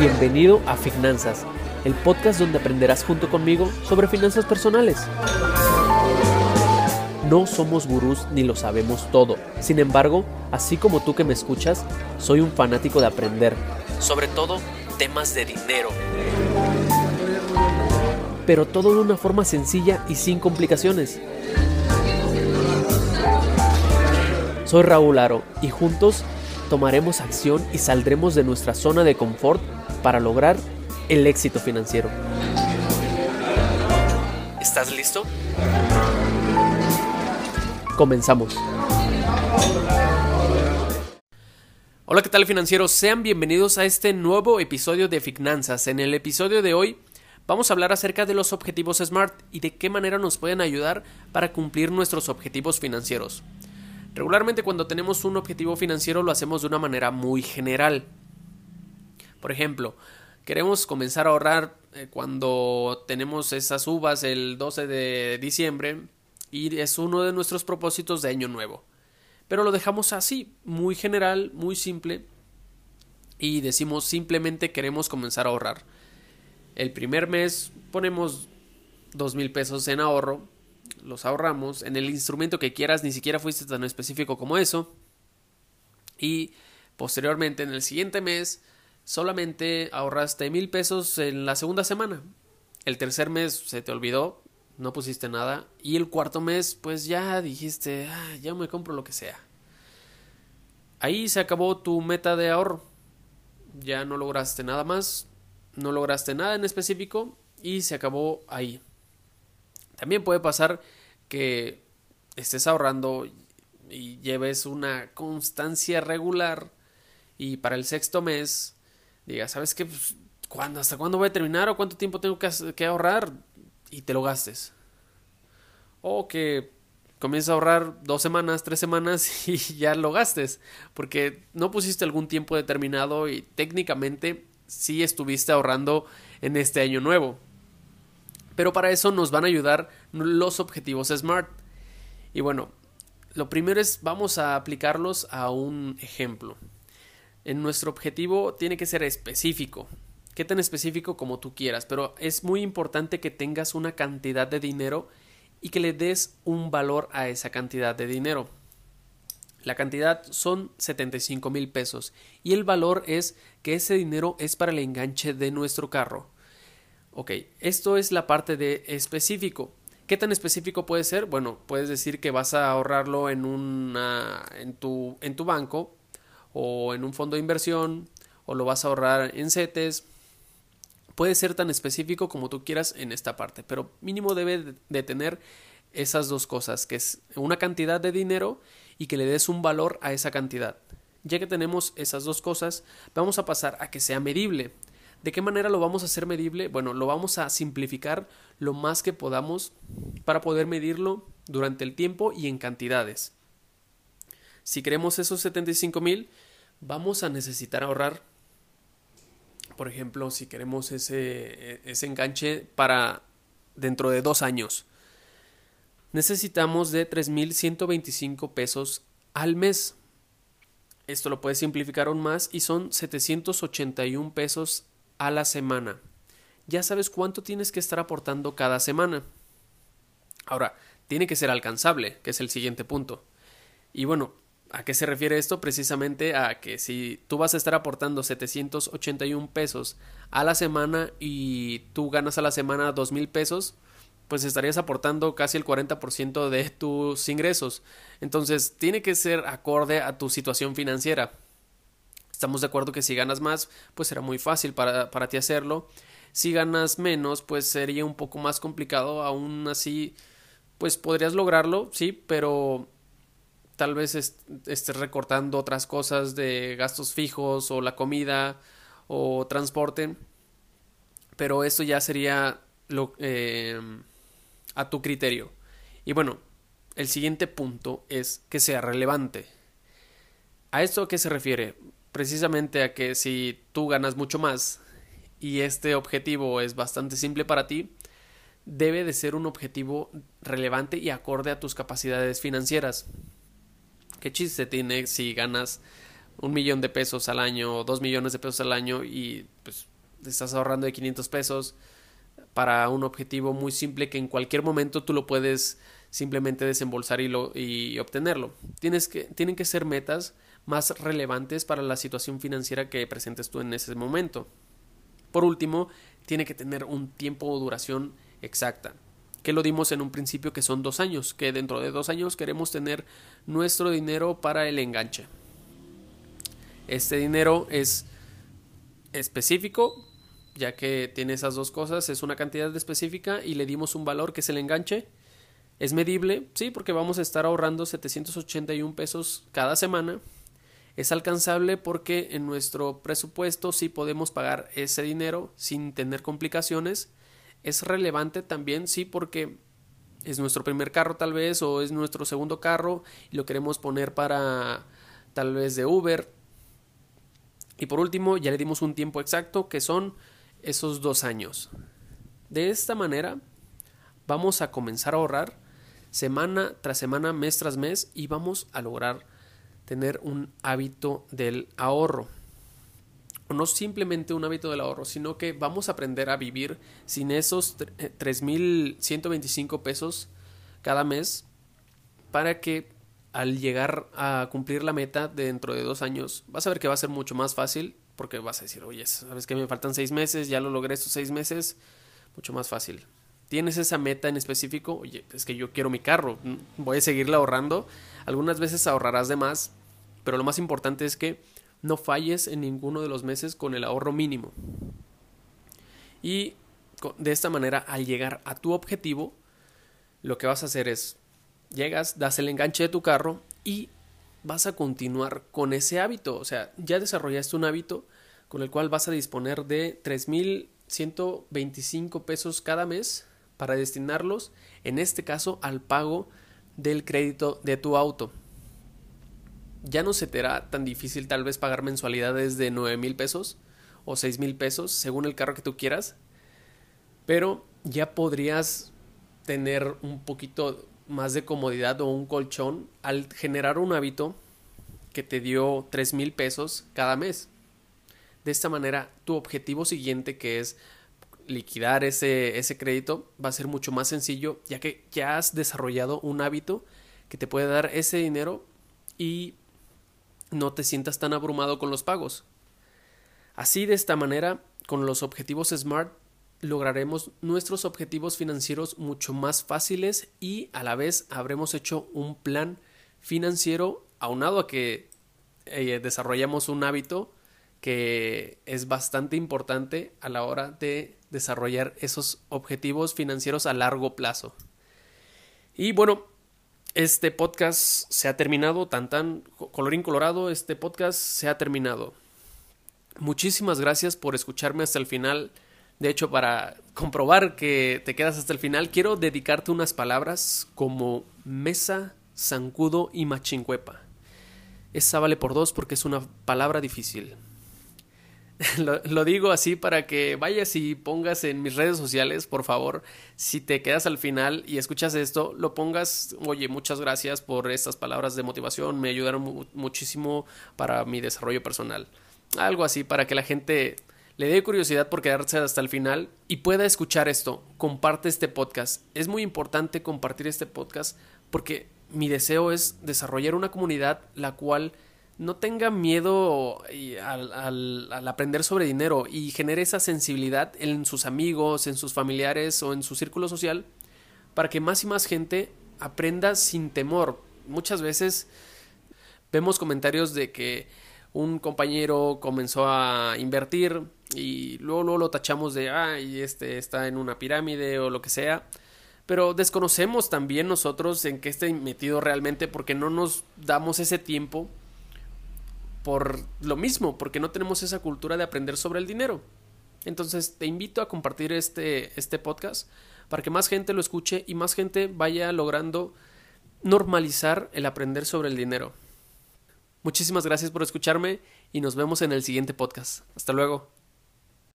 Bienvenido a Finanzas, el podcast donde aprenderás junto conmigo sobre finanzas personales. No somos gurús ni lo sabemos todo. Sin embargo, así como tú que me escuchas, soy un fanático de aprender, sobre todo temas de dinero. Pero todo de una forma sencilla y sin complicaciones. Soy Raúl Aro y juntos tomaremos acción y saldremos de nuestra zona de confort para lograr el éxito financiero. ¿Estás listo? Comenzamos. Hola, ¿qué tal financieros? Sean bienvenidos a este nuevo episodio de Finanzas. En el episodio de hoy vamos a hablar acerca de los objetivos SMART y de qué manera nos pueden ayudar para cumplir nuestros objetivos financieros. Regularmente cuando tenemos un objetivo financiero lo hacemos de una manera muy general. Por ejemplo, queremos comenzar a ahorrar eh, cuando tenemos esas uvas el 12 de diciembre y es uno de nuestros propósitos de año nuevo. Pero lo dejamos así, muy general, muy simple y decimos simplemente queremos comenzar a ahorrar. El primer mes ponemos dos mil pesos en ahorro los ahorramos en el instrumento que quieras, ni siquiera fuiste tan específico como eso. Y posteriormente, en el siguiente mes, solamente ahorraste mil pesos en la segunda semana. El tercer mes se te olvidó, no pusiste nada. Y el cuarto mes, pues ya dijiste, ah, ya me compro lo que sea. Ahí se acabó tu meta de ahorro. Ya no lograste nada más, no lograste nada en específico y se acabó ahí. También puede pasar que estés ahorrando y lleves una constancia regular y para el sexto mes digas, ¿sabes qué? Pues, ¿cuándo, ¿Hasta cuándo voy a terminar o cuánto tiempo tengo que, que ahorrar? Y te lo gastes. O que comiences a ahorrar dos semanas, tres semanas y ya lo gastes. Porque no pusiste algún tiempo determinado y técnicamente sí estuviste ahorrando en este año nuevo. Pero para eso nos van a ayudar los objetivos SMART. Y bueno, lo primero es vamos a aplicarlos a un ejemplo. En nuestro objetivo tiene que ser específico. Qué tan específico como tú quieras, pero es muy importante que tengas una cantidad de dinero y que le des un valor a esa cantidad de dinero. La cantidad son 75 mil pesos y el valor es que ese dinero es para el enganche de nuestro carro. Ok, esto es la parte de específico. ¿Qué tan específico puede ser? Bueno, puedes decir que vas a ahorrarlo en, en, tu, en tu banco o en un fondo de inversión o lo vas a ahorrar en CETES. Puede ser tan específico como tú quieras en esta parte, pero mínimo debe de tener esas dos cosas, que es una cantidad de dinero y que le des un valor a esa cantidad. Ya que tenemos esas dos cosas, vamos a pasar a que sea medible. ¿De qué manera lo vamos a hacer medible? Bueno, lo vamos a simplificar lo más que podamos para poder medirlo durante el tiempo y en cantidades. Si queremos esos 75 mil, vamos a necesitar ahorrar, por ejemplo, si queremos ese, ese enganche para dentro de dos años, necesitamos de 3.125 pesos al mes. Esto lo puedes simplificar aún más y son 781 pesos a la semana. Ya sabes cuánto tienes que estar aportando cada semana. Ahora, tiene que ser alcanzable, que es el siguiente punto. Y bueno, ¿a qué se refiere esto? Precisamente a que si tú vas a estar aportando 781 pesos a la semana y tú ganas a la semana 2 mil pesos, pues estarías aportando casi el 40% de tus ingresos. Entonces, tiene que ser acorde a tu situación financiera. Estamos de acuerdo que si ganas más, pues será muy fácil para, para ti hacerlo. Si ganas menos, pues sería un poco más complicado. Aún así, pues podrías lograrlo, sí, pero tal vez estés recortando otras cosas de gastos fijos o la comida o transporte. Pero eso ya sería lo, eh, a tu criterio. Y bueno, el siguiente punto es que sea relevante. ¿A esto a qué se refiere? Precisamente a que si tú ganas mucho más y este objetivo es bastante simple para ti, debe de ser un objetivo relevante y acorde a tus capacidades financieras. ¿Qué chiste tiene si ganas un millón de pesos al año o dos millones de pesos al año y pues estás ahorrando de 500 pesos para un objetivo muy simple que en cualquier momento tú lo puedes simplemente desembolsar y, lo, y obtenerlo. Tienes que, tienen que ser metas más relevantes para la situación financiera que presentes tú en ese momento. Por último, tiene que tener un tiempo o duración exacta que lo dimos en un principio que son dos años, que dentro de dos años queremos tener nuestro dinero para el enganche. Este dinero es específico, ya que tiene esas dos cosas, es una cantidad específica y le dimos un valor que es el enganche. Es medible, sí, porque vamos a estar ahorrando 781 pesos cada semana. Es alcanzable porque en nuestro presupuesto sí podemos pagar ese dinero sin tener complicaciones es relevante también, sí, porque es nuestro primer carro tal vez o es nuestro segundo carro y lo queremos poner para tal vez de Uber. Y por último, ya le dimos un tiempo exacto que son esos dos años. De esta manera, vamos a comenzar a ahorrar semana tras semana, mes tras mes y vamos a lograr tener un hábito del ahorro no simplemente un hábito del ahorro, sino que vamos a aprender a vivir sin esos 3.125 eh, pesos cada mes para que al llegar a cumplir la meta dentro de dos años, vas a ver que va a ser mucho más fácil porque vas a decir, oye, sabes que me faltan seis meses, ya lo logré estos seis meses, mucho más fácil. Tienes esa meta en específico, oye, es que yo quiero mi carro, voy a seguirla ahorrando. Algunas veces ahorrarás de más, pero lo más importante es que no falles en ninguno de los meses con el ahorro mínimo. Y de esta manera, al llegar a tu objetivo, lo que vas a hacer es, llegas, das el enganche de tu carro y vas a continuar con ese hábito. O sea, ya desarrollaste un hábito con el cual vas a disponer de 3.125 pesos cada mes para destinarlos, en este caso, al pago del crédito de tu auto ya no se te hará tan difícil tal vez pagar mensualidades de 9 mil pesos o 6 mil pesos según el carro que tú quieras, pero ya podrías tener un poquito más de comodidad o un colchón al generar un hábito que te dio 3 mil pesos cada mes. De esta manera, tu objetivo siguiente, que es liquidar ese, ese crédito, va a ser mucho más sencillo, ya que ya has desarrollado un hábito que te puede dar ese dinero y no te sientas tan abrumado con los pagos. Así de esta manera, con los objetivos SMART, lograremos nuestros objetivos financieros mucho más fáciles y a la vez habremos hecho un plan financiero aunado a que eh, desarrollamos un hábito que es bastante importante a la hora de desarrollar esos objetivos financieros a largo plazo. Y bueno, este podcast se ha terminado, tan tan, colorín colorado, este podcast se ha terminado. Muchísimas gracias por escucharme hasta el final. De hecho, para comprobar que te quedas hasta el final, quiero dedicarte unas palabras como mesa, zancudo y machincuepa. Esa vale por dos porque es una palabra difícil. lo, digo así para que vayas y pongas en mis redes sociales, por favor, si te quedas al final y escuchas esto, lo pongas, oye, muchas gracias por estas palabras de motivación, me ayudaron muchísimo para mi desarrollo personal. Algo así para que la gente le dé curiosidad por quedarse hasta el final y pueda escuchar esto. Comparte este podcast. Es muy importante compartir este podcast porque mi deseo es desarrollar una comunidad la cual no tenga miedo al, aprender sobre dinero y genere esa sensibilidad en sus amigos, en sus familiares o en su círculo social para que más y más gente aprenda sin temor. Muchas veces vemos comentarios de que un compañero comenzó a invertir y luego, lo tachamos de, ay, este está en una pirámide o lo que sea. Pero desconocemos también nosotros en qué está metido realmente porque no nos damos ese tiempo por lo mismo, porque no tenemos esa cultura de aprender sobre el dinero. Entonces te invito a compartir este, este podcast para que más gente lo escuche y más gente vaya logrando normalizar el aprender sobre el dinero. Muchísimas gracias por escucharme y nos vemos en el siguiente podcast. Hasta luego.